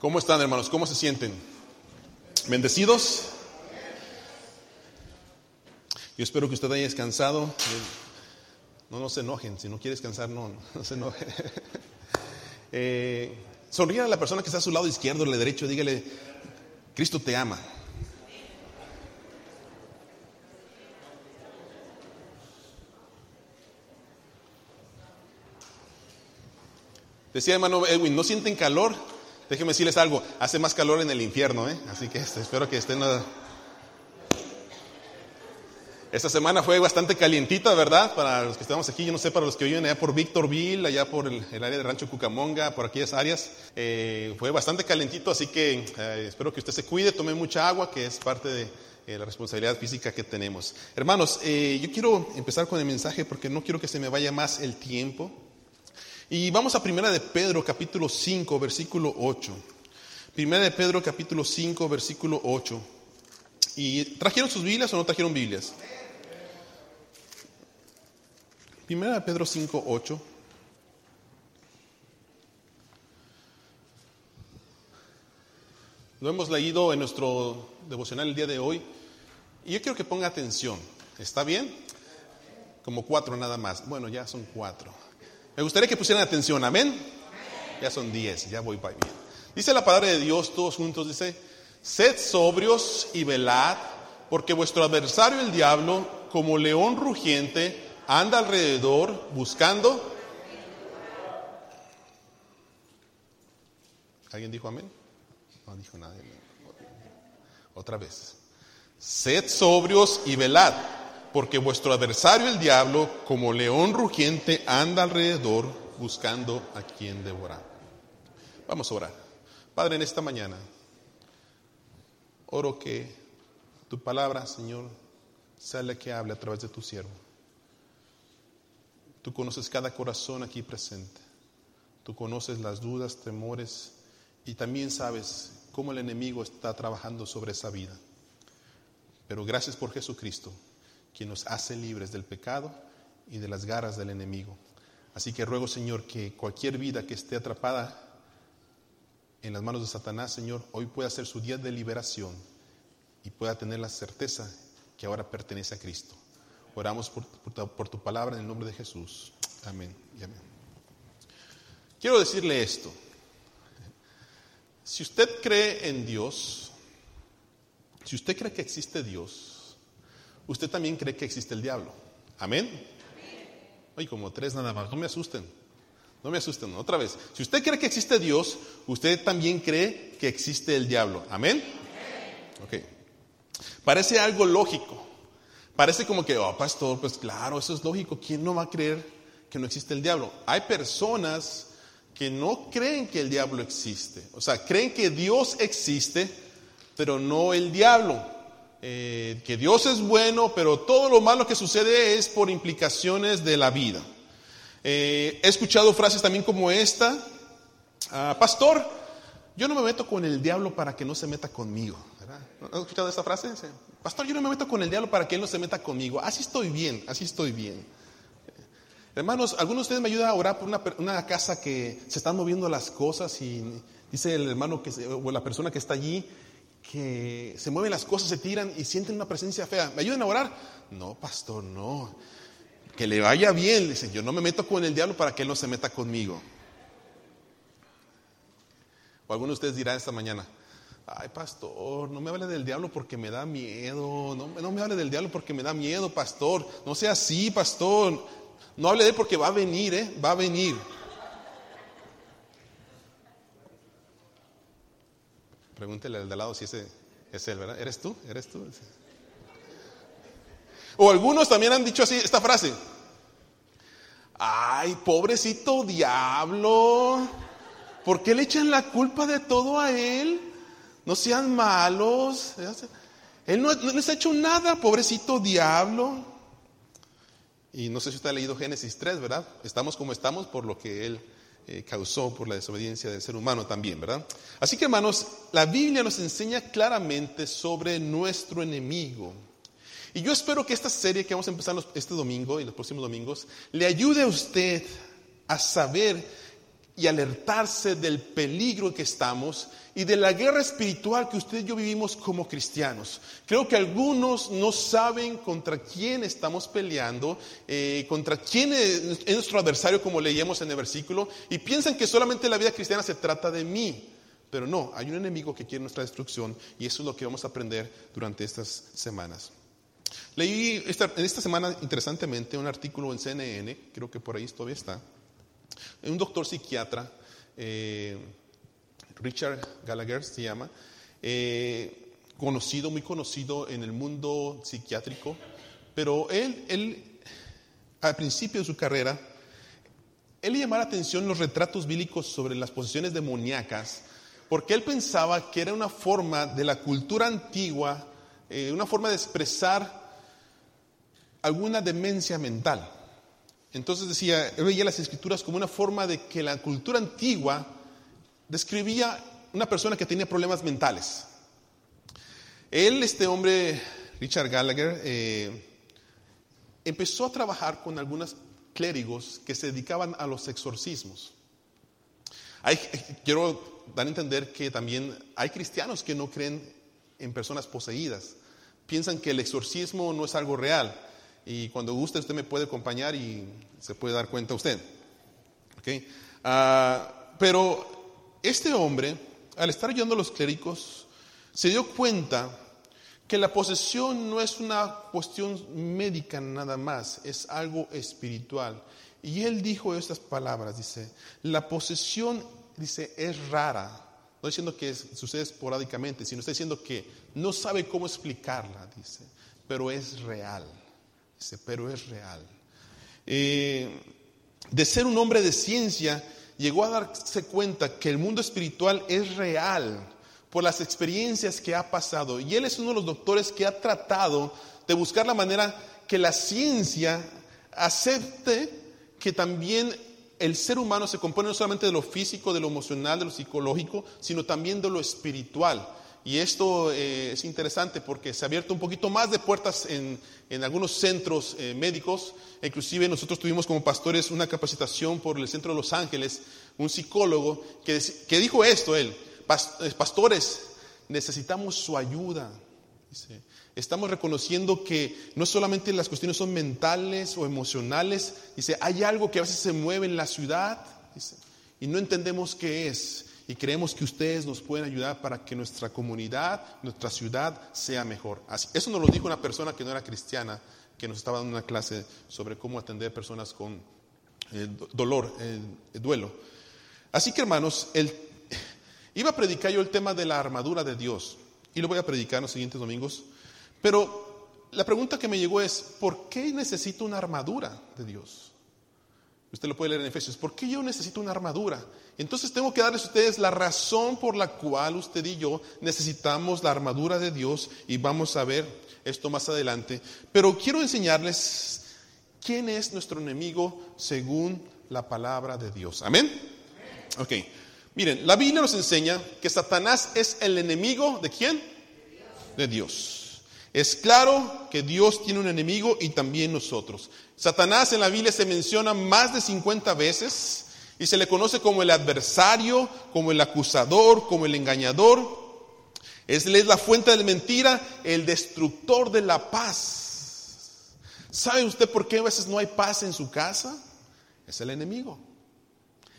¿Cómo están, hermanos? ¿Cómo se sienten? ¿Bendecidos? Yo espero que usted haya descansado. No, no se enojen. Si no quiere descansar, no, se enoje. Eh, sonríe a la persona que está a su lado izquierdo, o derecho, dígale, Cristo te ama. Decía hermano Edwin, ¿no sienten calor? Déjenme decirles algo, hace más calor en el infierno, ¿eh? Así que este, espero que estén... Esta semana fue bastante calientita, ¿verdad? Para los que estamos aquí, yo no sé, para los que viven allá por Victorville, allá por el, área de Rancho Cucamonga, por aquellas áreas, eh, fue bastante calientito, así que eh, espero que usted se cuide, tome mucha agua, que es parte de eh, la responsabilidad física que tenemos. Hermanos, yo quiero empezar con el mensaje porque no quiero que se me vaya más el tiempo. Y vamos a Primera de Pedro, capítulo 5, versículo 8. Primera de Pedro, capítulo 5, versículo 8. ¿Y trajeron sus Biblias o no trajeron Biblias? Primera de Pedro 5, 8. Lo hemos leído en nuestro devocional el día de hoy. Y yo quiero que ponga atención. ¿Está bien? Como cuatro nada más. Bueno, ya son cuatro. Me gustaría que pusieran atención, amén. Ya son diez, ya voy para bien. Dice la palabra de Dios, todos juntos, dice, sed sobrios y velad, porque vuestro adversario el diablo, como león rugiente, anda alrededor buscando. ¿Alguien dijo amén? No dijo nadie. Otra vez. Sed sobrios y velad porque vuestro adversario el diablo, como león rugiente, anda alrededor buscando a quien devorar. Vamos a orar. Padre, en esta mañana, oro que tu palabra, Señor, sea la que hable a través de tu siervo. Tú conoces cada corazón aquí presente. Tú conoces las dudas, temores y también sabes cómo el enemigo está trabajando sobre esa vida. Pero gracias por Jesucristo quien nos hace libres del pecado y de las garras del enemigo. Así que ruego, Señor, que cualquier vida que esté atrapada en las manos de Satanás, Señor, hoy pueda ser su día de liberación y pueda tener la certeza que ahora pertenece a Cristo. Oramos por, por tu palabra en el nombre de Jesús. Amén y amén. Quiero decirle esto. Si usted cree en Dios, si usted cree que existe Dios, usted también cree que existe el diablo. Amén. Ay, como tres nada más, no me asusten. No me asusten, otra vez. Si usted cree que existe Dios, usted también cree que existe el diablo. Amén. Ok. Parece algo lógico. Parece como que, oh, pastor, pues claro, eso es lógico. ¿Quién no va a creer que no existe el diablo? Hay personas que no creen que el diablo existe. O sea, creen que Dios existe, pero no el diablo. Eh, que Dios es bueno, pero todo lo malo que sucede es por implicaciones de la vida. Eh, he escuchado frases también como esta, ah, pastor, yo no me meto con el diablo para que no se meta conmigo. ¿Has escuchado esta frase? Pastor, yo no me meto con el diablo para que él no se meta conmigo. Así estoy bien, así estoy bien. Hermanos, algunos de ustedes me ayudan a orar por una, una, casa que se están moviendo las cosas y dice el hermano que, o la persona que está allí, que se mueven las cosas, se tiran y sienten una presencia fea. ¿Me ayudan a orar? No, pastor, no. Que le vaya bien. Dice, yo no me meto con el diablo para que él no se meta conmigo. O algunos de ustedes dirán esta mañana, ay pastor, no me hable del diablo porque me da miedo, no, no me hable del diablo porque me da miedo, pastor, no sea así, pastor, no hable de él porque va a venir, ¿eh? va a venir. Pregúntele al de lado si ese es él, ¿verdad? ¿Eres tú? ¿Eres tú? O algunos también han dicho así esta frase. Ay, pobrecito diablo. ¿Por qué le echan la culpa de todo a él? No sean malos. Él no, no les ha hecho nada, pobrecito diablo. Y no sé si usted ha leído Génesis 3, ¿verdad? Estamos como estamos por lo que él eh, causó por la desobediencia del ser humano también, ¿verdad? Así que hermanos, la Biblia nos enseña claramente sobre nuestro enemigo. Y yo espero que esta serie que vamos a empezar este domingo y los próximos domingos le ayude a usted a saber y alertarse del peligro que estamos y de la guerra espiritual que usted y yo vivimos como cristianos. Creo que algunos no saben contra quién estamos peleando, eh, contra quién es, nuestro adversario, como leíamos en el versículo, y piensan que solamente la vida cristiana se trata de mí. Pero no, hay un enemigo que quiere nuestra destrucción y eso es lo que vamos a aprender durante estas semanas. Leí esta, en esta semana, interesantemente, un artículo en CNN, creo que por ahí todavía está, un doctor psiquiatra, eh, Richard Gallagher se llama, eh, conocido, muy conocido en el mundo psiquiátrico, pero él, él, al principio de su carrera, él llamaba la atención los retratos bíblicos sobre las posesiones demoníacas, porque él pensaba que era una forma de la cultura antigua, eh, una forma de expresar alguna demencia mental. Entonces decía, él veía las escrituras como una forma de que la cultura antigua describía una persona que tenía problemas mentales. Él, este hombre, Richard Gallagher, eh, empezó a trabajar con algunos clérigos que se dedicaban a los exorcismos. quiero dar a entender que también hay cristianos que no creen en personas poseídas. Piensan que el exorcismo no es algo real. Y cuando guste, usted me puede acompañar y se puede dar cuenta usted. Ah, pero este hombre, al estar ayudando a los clérigos, se dio cuenta que la posesión no es una cuestión médica nada más, es algo espiritual. Y él dijo estas palabras, dice, la posesión, dice, es rara. No diciendo que sucede esporádicamente, sino está diciendo que no sabe cómo explicarla, dice, pero es real. Dice, pero es real. Eh, de ser un hombre de ciencia, llegó a darse cuenta que el mundo espiritual es real por las experiencias que ha pasado. Y él es uno de los doctores que ha tratado de buscar la manera que la ciencia acepte que también el ser humano se compone no solamente de lo físico, de lo emocional, de lo psicológico, sino también de lo espiritual. Y esto eh, es interesante porque se ha abierto un poquito más de puertas en, algunos centros eh, médicos. Inclusive nosotros tuvimos como pastores una capacitación por el centro de Los Ángeles, un psicólogo que, que dijo esto, él, eh, pastores, necesitamos su ayuda. estamos reconociendo que no solamente las cuestiones son mentales o emocionales, dice, hay algo que a veces se mueve en la ciudad y no entendemos qué es y creemos que ustedes nos pueden ayudar para que nuestra comunidad, nuestra ciudad sea mejor. eso nos lo dijo una persona que no era cristiana, que nos estaba dando una clase sobre cómo atender personas con eh, dolor, eh, duelo. Así que hermanos, iba a predicar yo el tema de la armadura de Dios y lo voy a predicar los siguientes domingos, pero la pregunta que me llegó es, ¿por qué necesito una armadura de Dios? Usted lo puede leer en Efesios. ¿Por qué yo necesito una armadura? Entonces tengo que darles a ustedes la razón por la cual usted y yo necesitamos la armadura de Dios y vamos a ver esto más adelante. Pero quiero enseñarles quién es nuestro enemigo según la palabra de Dios. Amén. Ok. Miren, la Biblia nos enseña que Satanás es el enemigo de quién? De Dios. Es claro que Dios tiene un enemigo y también nosotros. Satanás en la Biblia se menciona más de 50 veces y se le conoce como el adversario, como el acusador, como el engañador. Es, la fuente de mentira, el destructor de la paz. ¿Sabe usted por qué a veces no hay paz en su casa? Es el enemigo.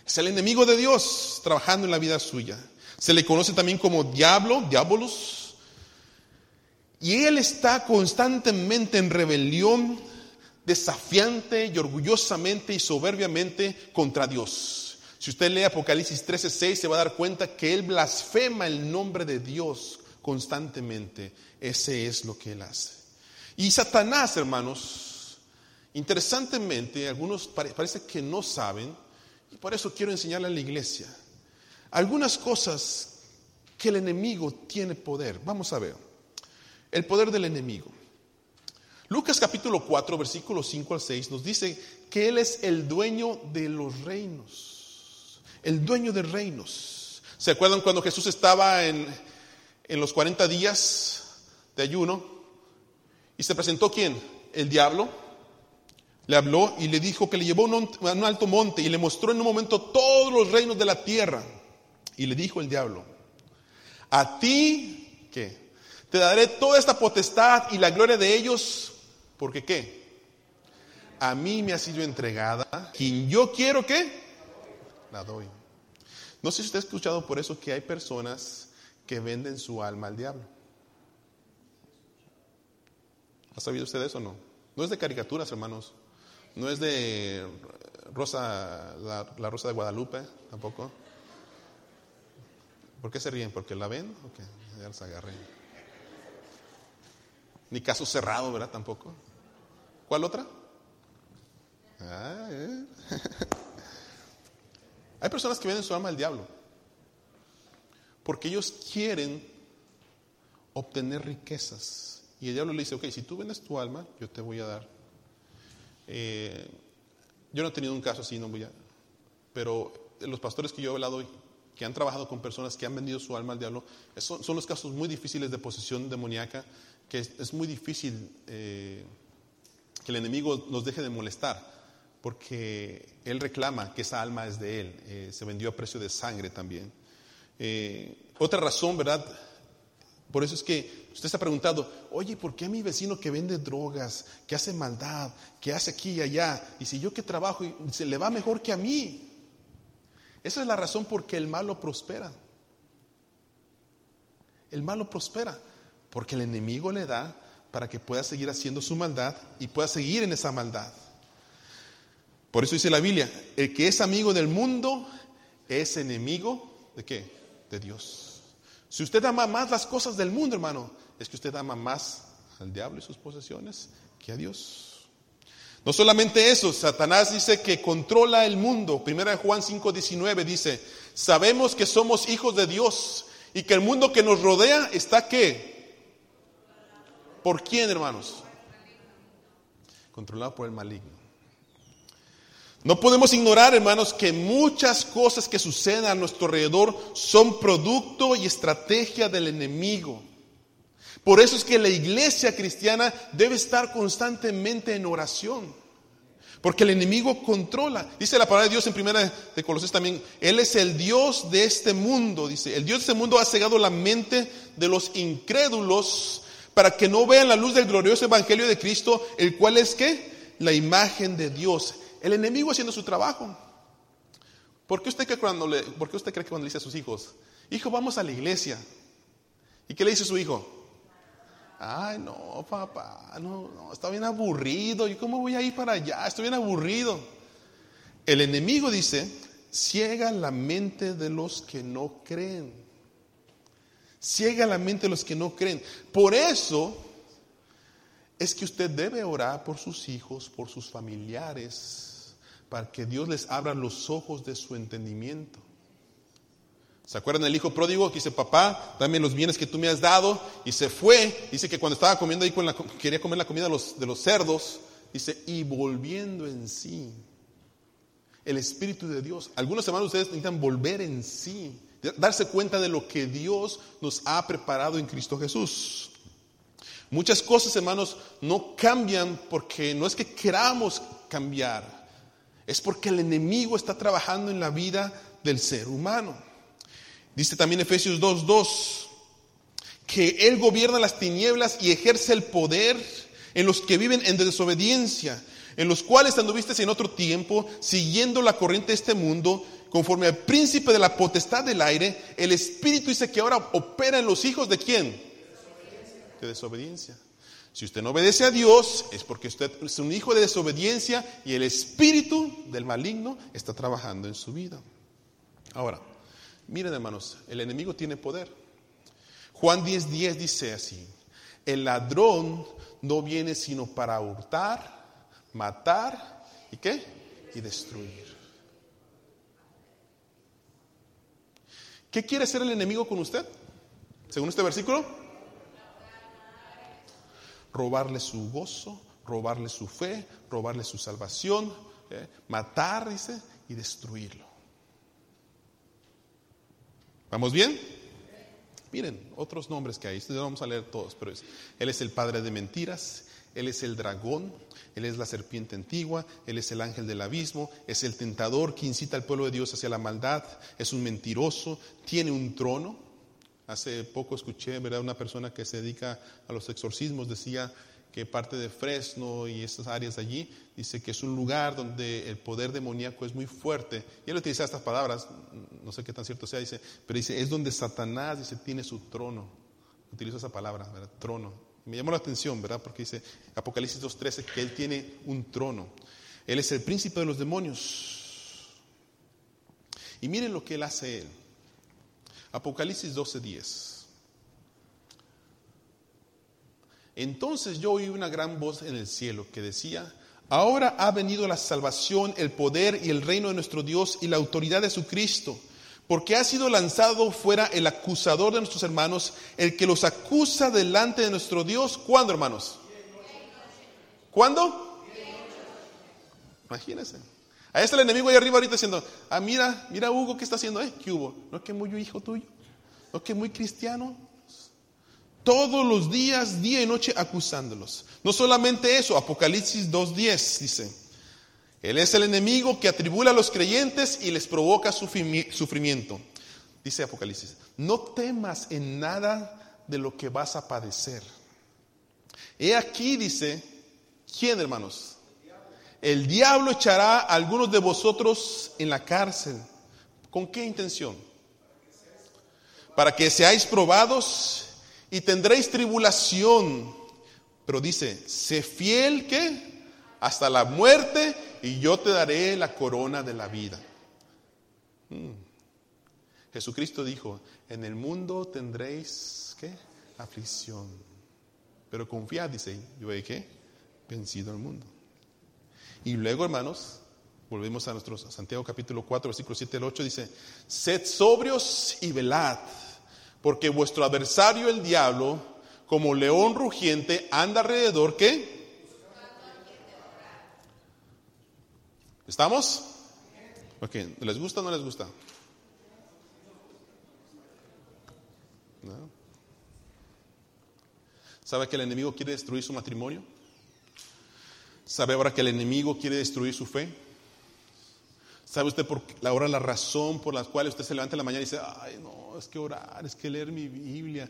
Es el enemigo de Dios trabajando en la vida suya. Se le conoce también como diablo, diabolos, y él está constantemente en rebelión, desafiante y orgullosamente y soberbiamente contra Dios. Si usted lee Apocalipsis 13:6 se va a dar cuenta que él blasfema el nombre de Dios constantemente. Ese es lo que él hace. Y Satanás, hermanos, interesantemente, algunos parece que no saben, y por eso quiero enseñarle a la iglesia, algunas cosas que el enemigo tiene poder. Vamos a ver. El poder del enemigo. Lucas capítulo 4, versículos 5 al 6 nos dice que Él es el dueño de los reinos. El dueño de reinos. ¿Se acuerdan cuando Jesús estaba en, en los 40 días de ayuno? Y se presentó quién? El diablo le habló y le dijo que le llevó a un alto monte y le mostró en un momento todos los reinos de la tierra. Y le dijo el diablo, a ti, ¿qué? Te daré toda esta potestad y la gloria de ellos, porque ¿qué? A mí me ha sido entregada, quien yo quiero que la doy. No sé si usted ha escuchado por eso que hay personas que venden su alma al diablo. ¿Ha sabido usted eso o no? No es de caricaturas, hermanos. No es de Rosa, la, Rosa de Guadalupe, tampoco. ¿Por qué se ríen? ¿Porque la ven? Ok, ya los agarré. Ni caso cerrado, ¿verdad? Tampoco. ¿Cuál otra? Ah, eh. Hay personas que venden su alma al diablo. Porque ellos quieren obtener riquezas. Y el diablo le dice, ok, si tú vendes tu alma, yo te voy a dar eh, yo no he tenido un caso así, no voy a, pero los pastores que yo he hablado que han trabajado con personas que han vendido su alma al diablo, son, son los casos muy difíciles de posesión demoníaca, que es, muy difícil eh, que el enemigo nos deje de molestar, porque él reclama que esa alma es de él, eh, se vendió a precio de sangre también. otra razón, ¿verdad? Por eso es que usted está preguntando, oye, ¿por qué a mi vecino que vende drogas, que hace maldad, que hace aquí y allá, y si yo que trabajo se le va mejor que a mí? Esa es la razón por que el malo prospera. El malo prospera porque el enemigo le da para que pueda seguir haciendo su maldad y pueda seguir en esa maldad. Por eso dice la Biblia, el que es amigo del mundo es enemigo de qué? De Dios. Si usted ama más las cosas del mundo, hermano, es que usted ama más al diablo y sus posesiones que a Dios. No solamente eso, Satanás dice que controla el mundo. Primera de Juan 5:19 dice, sabemos que somos hijos de Dios y que el mundo que nos rodea está qué? ¿Por quién, hermanos? Controlado por el maligno. No podemos ignorar, hermanos, que muchas cosas que suceden a nuestro alrededor son producto y estrategia del enemigo. Por eso es que la iglesia cristiana debe estar constantemente en oración. Porque el enemigo controla. Dice la palabra de Dios en primera de Colosenses también, Él es el Dios de este mundo. Dice, el Dios de este mundo ha cegado la mente de los incrédulos para que no vean la luz del glorioso evangelio de Cristo, el cual es que la imagen de Dios. El enemigo haciendo su trabajo. ¿Por qué usted cree, cuando le, ¿Por qué usted cree que cuando le dice a sus hijos, hijo, vamos a la iglesia? ¿Y qué le dice su hijo? Ay, no, papá, no, no, está bien aburrido. ¿Y cómo voy a ir para allá? Estoy bien aburrido. El enemigo dice, ciega la mente de los que no creen. Ciega la mente de los que no creen. Por eso es que usted debe orar por sus hijos, por sus familiares, para que Dios les abra los ojos de su entendimiento. ¿Se acuerdan del hijo pródigo que dice, papá, dame los bienes que tú me has dado? Y se fue. Dice que cuando estaba comiendo ahí, con la, quería comer la comida de los, cerdos, dice, y volviendo en sí. El Espíritu de Dios. Algunos hermanos ustedes necesitan volver en sí, darse cuenta de lo que Dios nos ha preparado en Cristo Jesús. Muchas cosas, hermanos, no cambian porque no es que queramos cambiar es porque el enemigo está trabajando en la vida del ser humano. Dice también Efesios 2.2 que Él gobierna las tinieblas y ejerce el poder en los que viven en desobediencia, en los cuales anduviste en otro tiempo, siguiendo la corriente de este mundo, conforme al príncipe de la potestad del aire, el Espíritu dice que ahora opera en los hijos de quién? De desobediencia. Si usted no obedece a Dios es porque usted es un hijo de desobediencia y el espíritu del maligno está trabajando en su vida. Ahora, miren hermanos, el enemigo tiene poder. Juan 10:10 10 dice así, el ladrón no viene sino para hurtar, matar y qué? Y destruir. ¿Qué quiere hacer el enemigo con usted? Según este versículo, robarle su gozo, robarle su fe, robarle su salvación, ¿eh? matar, dice, y destruirlo. ¿Vamos bien? Miren, otros nombres que hay, no vamos a leer todos, pero Él es el padre de mentiras, Él es el dragón, Él es la serpiente antigua, Él es el ángel del abismo, es el tentador que incita al pueblo de Dios hacia la maldad, es un mentiroso, tiene un trono. Hace poco escuché, ¿verdad? Una persona que se dedica a los exorcismos decía que parte de Fresno y estas áreas allí, dice que es un lugar donde el poder demoníaco es muy fuerte. Y él utiliza estas palabras, no sé qué tan cierto sea, dice, pero dice, es donde Satanás, dice, tiene su trono. Utiliza esa palabra, ¿verdad? Trono. Me llamó la atención, ¿verdad? Porque dice Apocalipsis 2.13 que Él tiene un trono. Él es el príncipe de los demonios. Y miren lo que Él hace Él. Apocalipsis 12.10. Entonces yo oí una gran voz en el cielo que decía, ahora ha venido la salvación, el poder y el reino de nuestro Dios y la autoridad de su Cristo, porque ha sido lanzado fuera el acusador de nuestros hermanos, el que los acusa delante de nuestro Dios. ¿Cuándo, hermanos? ¿Cuándo? Imagínense. Ahí está el enemigo ahí arriba ahorita diciendo, ah, mira, mira Hugo, ¿qué está haciendo? Eh, ¿Qué hubo? ¿No que muy hijo tuyo? ¿No que muy cristiano? todos los días, día y noche, acusándolos. No solamente eso, Apocalipsis 2.10 dice, Él es el enemigo que atribula a los creyentes y les provoca sufrimiento. Dice Apocalipsis, no temas en nada de lo que vas a padecer. He aquí, dice, ¿quién hermanos? El diablo echará a algunos de vosotros en la cárcel. ¿Con qué intención? Para que seáis probados y tendréis tribulación. Pero dice, sé fiel que hasta la muerte y yo te daré la corona de la vida. Hmm. Jesucristo dijo, en el mundo tendréis ¿qué? aflicción. Pero confiad, dice, yo he que vencido el mundo. Y luego, hermanos, volvemos a nuestro Santiago capítulo 4, versículo 7 al 8, dice, sed sobrios y velad porque vuestro adversario el diablo, como león rugiente, anda alrededor, ¿qué? ¿Estamos? Ok, ¿les gusta o no les gusta? ¿No? ¿Sabe que el enemigo quiere destruir su matrimonio? ¿Sabe ahora que el enemigo quiere destruir su fe? ¿Sabe usted por la la razón por la cual usted se levanta en la mañana y dice, ay, no, es que orar, es que leer mi Biblia,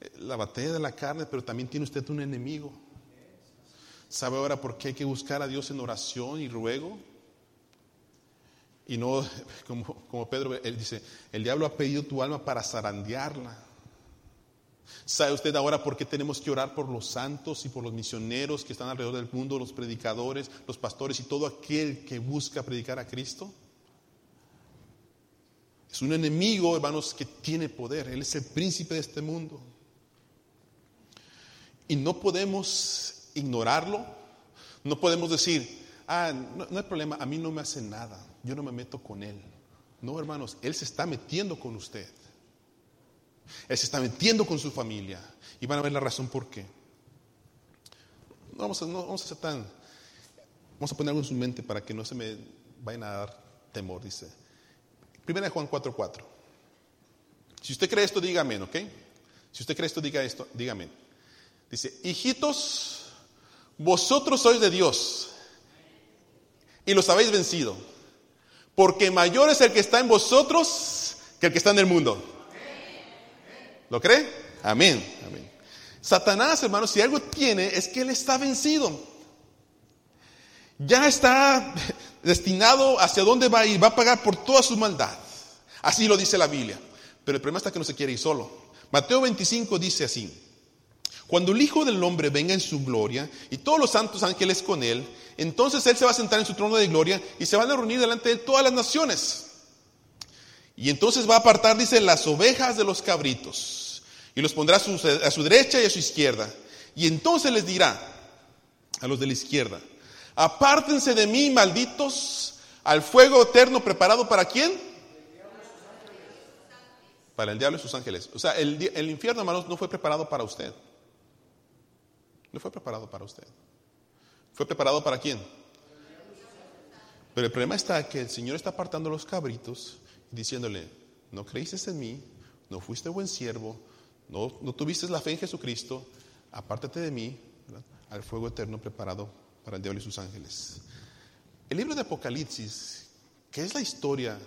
eh, la batalla de la carne, pero también tiene usted un enemigo? ¿Sabe ahora por qué hay que buscar a Dios en oración y ruego? Y no, como, como Pedro él dice, el diablo ha pedido tu alma para zarandearla. ¿Sabe usted ahora por qué tenemos que orar por los santos y por los misioneros que están alrededor del mundo, los predicadores, los pastores y todo aquel que busca predicar a Cristo? Es un enemigo, hermanos, que tiene poder. Él es el príncipe de este mundo. Y no podemos ignorarlo. No podemos decir, ah, no, hay problema, a mí no me hace nada. Yo no me meto con él. No, hermanos, él se está metiendo con usted. Él se está metiendo con su familia. Y van a ver la razón por qué. No vamos a, no, vamos a ser tan. Vamos a poner algo en su mente para que no se me vayan a dar temor, dice. Primera de Juan 4:4. Si usted cree esto, diga amén, ¿ok? Si usted cree esto, diga esto, diga amén. Dice, hijitos, vosotros sois de Dios y los habéis vencido, porque mayor es el que está en vosotros que el que está en el mundo. ¿Lo cree? Amén. Amén. Satanás, hermanos, si algo tiene es que él está vencido. Ya está destinado hacia dónde va a ir, va a pagar por toda su maldad. Así lo dice la Biblia. Pero el problema está que no se quiere ir solo. Mateo 25 dice así. Cuando el Hijo del Hombre venga en su gloria y todos los santos ángeles con él, entonces él se va a sentar en su trono de gloria y se van a reunir delante de todas las naciones. Y entonces va a apartar, dice, las ovejas de los cabritos. Y los pondrá a su, derecha y a su izquierda. Y entonces les dirá a los de la izquierda, apártense de mí, malditos, al fuego eterno preparado para quién? Para el diablo y sus ángeles. O sea, el, el infierno, hermanos, no fue preparado para usted. Fue preparado para usted. ¿Fue preparado para quién? Pero el problema está que el Señor está apartando los cabritos diciéndole, no creíste en mí, no fuiste buen siervo, no, no tuviste la fe en Jesucristo, apártate de mí, al fuego eterno preparado para el diablo y sus ángeles. El libro de Apocalipsis, que es la historia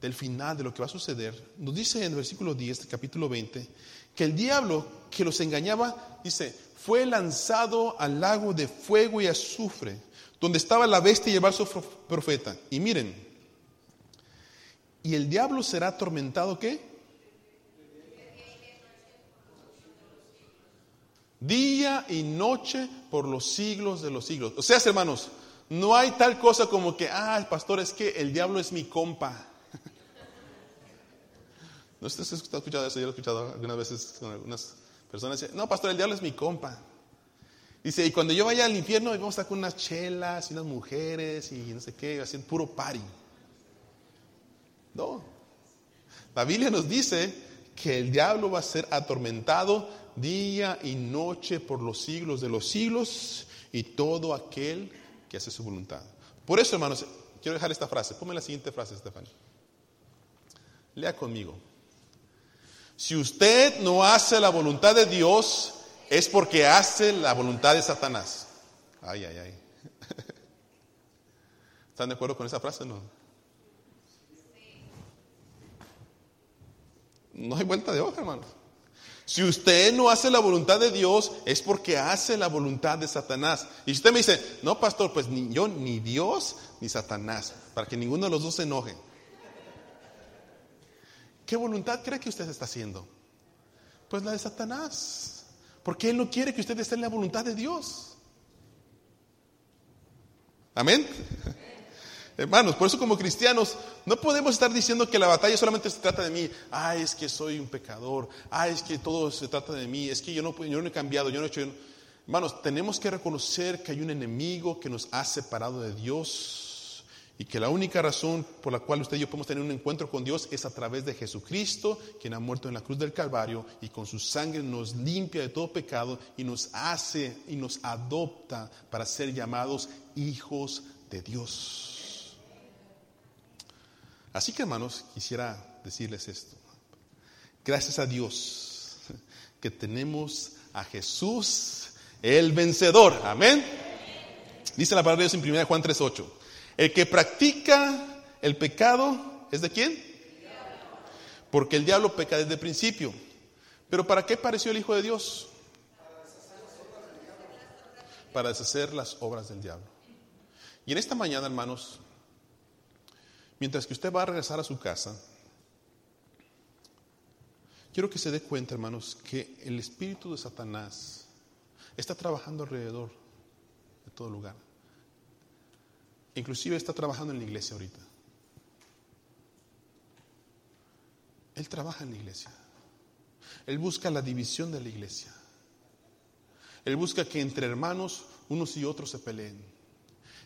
del final de lo que va a suceder, nos dice en el versículo 10 del capítulo 20 que el diablo que los engañaba, dice, fue lanzado al lago de fuego y azufre, donde estaba la bestia y el profeta. Y miren, y el diablo será atormentado, ¿qué? Día y noche por los siglos de los siglos. O sea, hermanos, no hay tal cosa como que, ah, pastor, es que el diablo es mi compa. ¿No usted ha escuchado eso? Yo lo he escuchado algunas veces con algunas personas. Dicen, no, pastor, el diablo es mi compa. Dice, y cuando yo vaya al infierno, vamos a estar con unas chelas y unas mujeres y no sé qué, haciendo puro party. No. La Biblia nos dice que el diablo va a ser atormentado día y noche por los siglos de los siglos y todo aquel que hace su voluntad. Por eso, hermanos, quiero dejar esta frase. Ponme la siguiente frase, Estefan. Lea conmigo. Si usted no hace la voluntad de Dios, es porque hace la voluntad de Satanás. Ay, ay, ay. ¿Están de acuerdo con esa frase? No. No hay vuelta de hoja, hermanos. Si usted no hace la voluntad de Dios, es porque hace la voluntad de Satanás. Y usted me dice, no, pastor, pues ni yo, ni Dios, ni Satanás, para que ninguno de los dos se enoje. ¿Qué voluntad cree que usted está haciendo? Pues la de Satanás. Porque Él no quiere que usted esté en la voluntad de Dios. Amén. Hermanos, por eso como cristianos no podemos estar diciendo que la batalla solamente se trata de mí. Ay, es que soy un pecador. Ay, es que todo se trata de mí. Es que yo no, yo no he cambiado, yo no he hecho... Hermanos, tenemos que reconocer que hay un enemigo que nos ha separado de Dios y que la única razón por la cual usted y yo podemos tener un encuentro con Dios es a través de Jesucristo, quien ha muerto en la cruz del Calvario y con su sangre nos limpia de todo pecado y nos hace y nos adopta para ser llamados hijos de Dios. Así que hermanos, quisiera decirles esto. Gracias a Dios que tenemos a Jesús el vencedor. Amén. Dice la palabra de Dios en 1 Juan 3:8. El que practica el pecado es de quién? Porque el diablo peca desde el principio. Pero ¿para qué pareció el Hijo de Dios? Para deshacer las obras del diablo. Y en esta mañana, hermanos, mientras que usted va a regresar a su casa, quiero que se dé cuenta, hermanos, que el espíritu de Satanás está trabajando alrededor de todo lugar. Inclusive está trabajando en la iglesia ahorita. Él trabaja en la iglesia. Él busca la división de la iglesia. Él busca que entre hermanos unos y otros se peleen.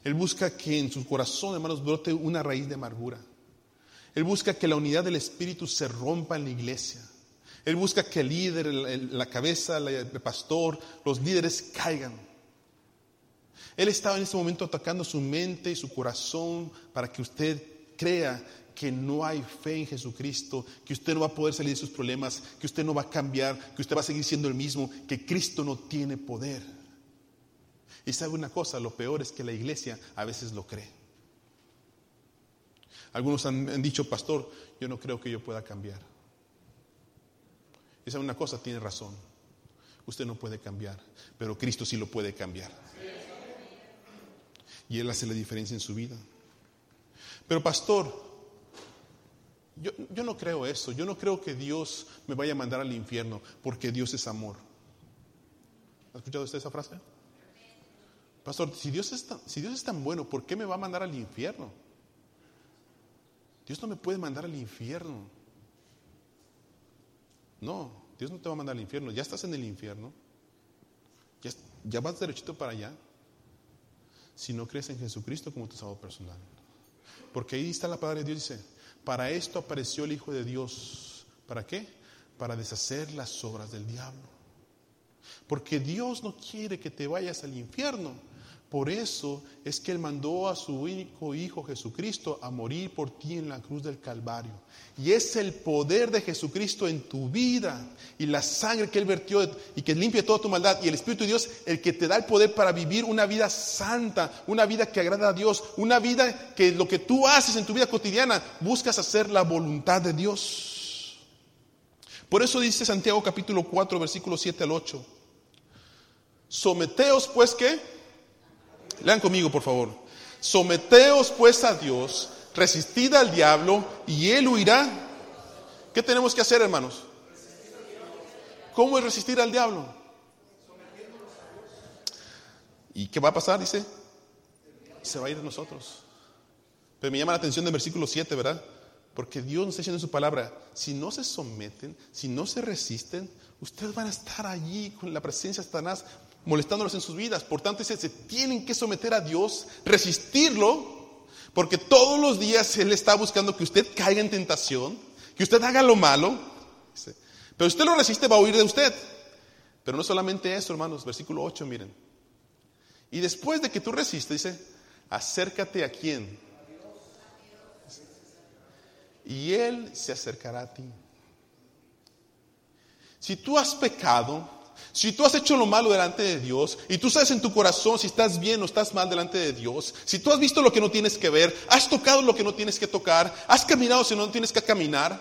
Él busca que en su corazón, hermanos, brote una raíz de amargura. Él busca que la unidad del Espíritu se rompa en la iglesia. Él busca que el líder, la cabeza, el pastor, los líderes caigan. Él estaba en ese momento atacando su mente y su corazón para que usted crea que no hay fe en Jesucristo, que usted no va a poder salir de sus problemas, que usted no va a cambiar, que usted va a seguir siendo el mismo, que Cristo no tiene poder. Y sabe una cosa, lo peor es que la iglesia a veces lo cree. Algunos han, dicho, pastor, yo no creo que yo pueda cambiar. Y sabe una cosa, tiene razón. Usted no puede cambiar, pero Cristo sí lo puede cambiar y Él hace la diferencia en su vida. Pero pastor, yo, yo, no creo eso, yo no creo que Dios me vaya a mandar al infierno porque Dios es amor. ¿Ha escuchado usted esa frase? Pastor, si Dios, es tan, si Dios es tan bueno, ¿por qué me va a mandar al infierno? Dios no me puede mandar al infierno. No, Dios no te va a mandar al infierno. Ya estás en el infierno. Ya, ya vas derechito para allá si no crees en Jesucristo como tu salvador personal. Porque ahí está la palabra de Dios, dice, para esto apareció el Hijo de Dios. ¿Para qué? Para deshacer las obras del diablo. Porque Dios no quiere que te vayas al infierno. Por eso es que Él mandó a su único Hijo Jesucristo a morir por ti en la cruz del Calvario. Y es el poder de Jesucristo en tu vida y la sangre que Él vertió y que limpia toda tu maldad y el Espíritu de Dios el que te da el poder para vivir una vida santa, una vida que agrada a Dios, una vida que lo que tú haces en tu vida cotidiana buscas hacer la voluntad de Dios. Por eso dice Santiago capítulo 4 versículo 7 al 8. Someteos pues que Lean conmigo, por favor. Someteos pues a Dios, resistid al diablo y él huirá. ¿Qué tenemos que hacer, hermanos? ¿Cómo es resistir al diablo? ¿Y qué va a pasar? Dice, se va a ir de nosotros. Pero me llama la atención del versículo 7, ¿verdad? Porque Dios nos está diciendo en su palabra, si no se someten, si no se resisten, ustedes van a estar allí con la presencia de Satanás molestándolos en sus vidas. Por tanto, se tienen que someter a Dios, resistirlo, porque todos los días Él está buscando que usted caiga en tentación, que usted haga lo malo. Pero usted lo resiste, va a huir de usted. Pero no solamente eso, hermanos, versículo 8, miren. Y después de que tú resistes, dice, acércate a quién. Y Él se acercará a ti. Si tú has pecado, si tú has hecho lo malo delante de Dios y tú sabes en tu corazón si estás bien o estás mal delante de Dios, si tú has visto lo que no tienes que ver, has tocado lo que no tienes que tocar, has caminado si no tienes que caminar,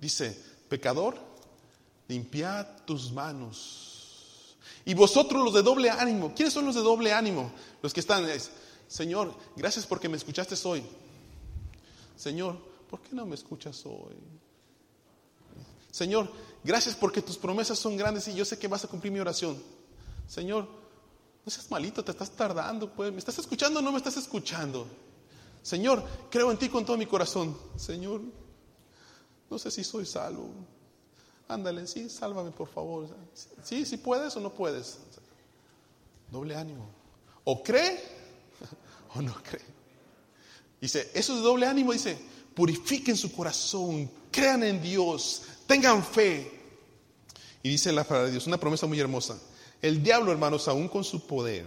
dice, pecador, limpiad tus manos. Y vosotros los de doble ánimo, ¿quiénes son los de doble ánimo? Los que están, Señor, gracias porque me escuchaste hoy. Señor, ¿por qué no me escuchas hoy? Señor, gracias porque tus promesas son grandes y yo sé que vas a cumplir mi oración. Señor, no seas malito, te estás tardando, pues. ¿Me estás escuchando o no me estás escuchando? Señor, creo en ti con todo mi corazón. Señor, no sé si soy salvo. Ándale, sí, sálvame por favor. Sí, si puedes o no puedes. Doble ánimo. O cree o no cree. Dice, eso es doble ánimo, dice, purifiquen su corazón, crean en Dios, Tengan fe. Y dice la palabra de Dios, una promesa muy hermosa. El diablo, hermanos, aún con su poder,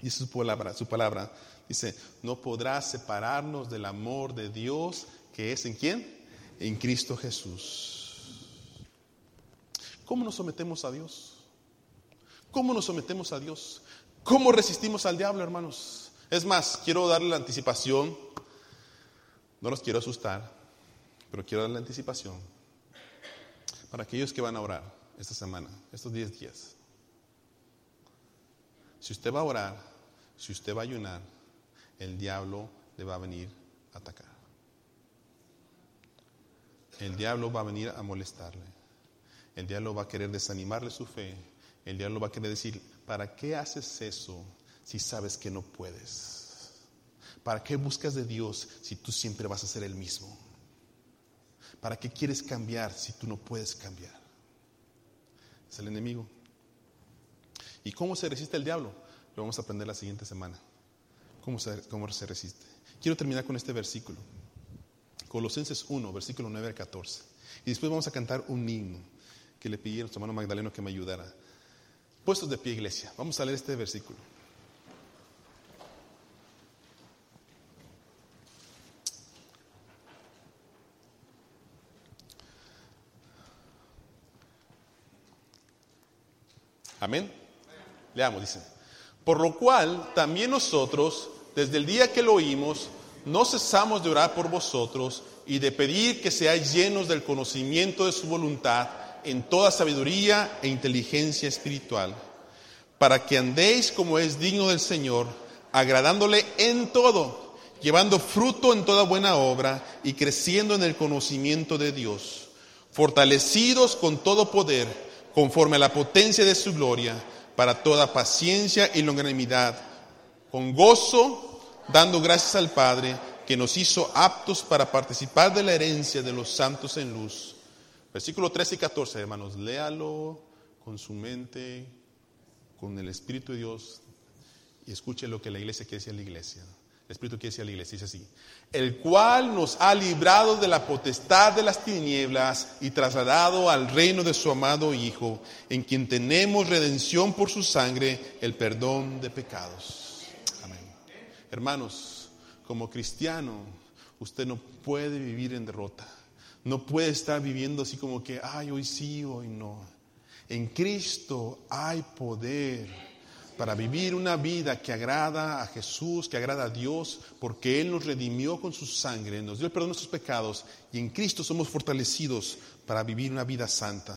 dice su palabra, su palabra, dice, no podrá separarnos del amor de Dios que es en quién? En Cristo Jesús. ¿Cómo nos sometemos a Dios? ¿Cómo nos sometemos a Dios? ¿Cómo resistimos al diablo, hermanos? Es más, quiero darle la anticipación, no los quiero asustar, pero quiero darle la anticipación para aquellos que van a orar esta semana, estos 10 días. Si usted va a orar, si usted va a ayunar, el diablo le va a venir a atacar. El diablo va a venir a molestarle. El diablo va a querer desanimarle su fe. El diablo va a querer decir, ¿para qué haces eso si sabes que no puedes? ¿Para qué buscas de Dios si tú siempre vas a ser el mismo? ¿Para qué quieres cambiar si tú no puedes cambiar? Es el enemigo. ¿Y cómo se resiste el diablo? Lo vamos a aprender la siguiente semana. ¿Cómo se, cómo se resiste? Quiero terminar con este versículo. Colosenses 1, versículo 9 al 14. Y después vamos a cantar un himno que le pedí a nuestro hermano Magdaleno que me ayudara. Puestos de pie, iglesia. Vamos a leer este versículo. Amén. Leamos, dice. Por lo cual también nosotros, desde el día que lo oímos, no cesamos de orar por vosotros y de pedir que seáis llenos del conocimiento de su voluntad en toda sabiduría e inteligencia espiritual, para que andéis como es digno del Señor, agradándole en todo, llevando fruto en toda buena obra y creciendo en el conocimiento de Dios, fortalecidos con todo poder conforme a la potencia de su gloria, para toda paciencia y longanimidad, con gozo, dando gracias al Padre, que nos hizo aptos para participar de la herencia de los santos en luz. Versículo 13 y 14, hermanos, léalo con su mente, con el Espíritu de Dios, y escuche lo que la iglesia quiere decir a la iglesia. El Espíritu quiere decir a la iglesia, dice así. El cual nos ha librado de la potestad de las tinieblas y trasladado al reino de su amado Hijo, en quien tenemos redención por su sangre, el perdón de pecados. Amén. Hermanos, como cristiano, usted no puede vivir en derrota. No puede estar viviendo así como que, ay, hoy sí, hoy no. En Cristo hay poder para vivir una vida que agrada a Jesús, que agrada a Dios, porque Él nos redimió con su sangre, nos dio el perdón de nuestros pecados y en Cristo somos fortalecidos para vivir una vida santa.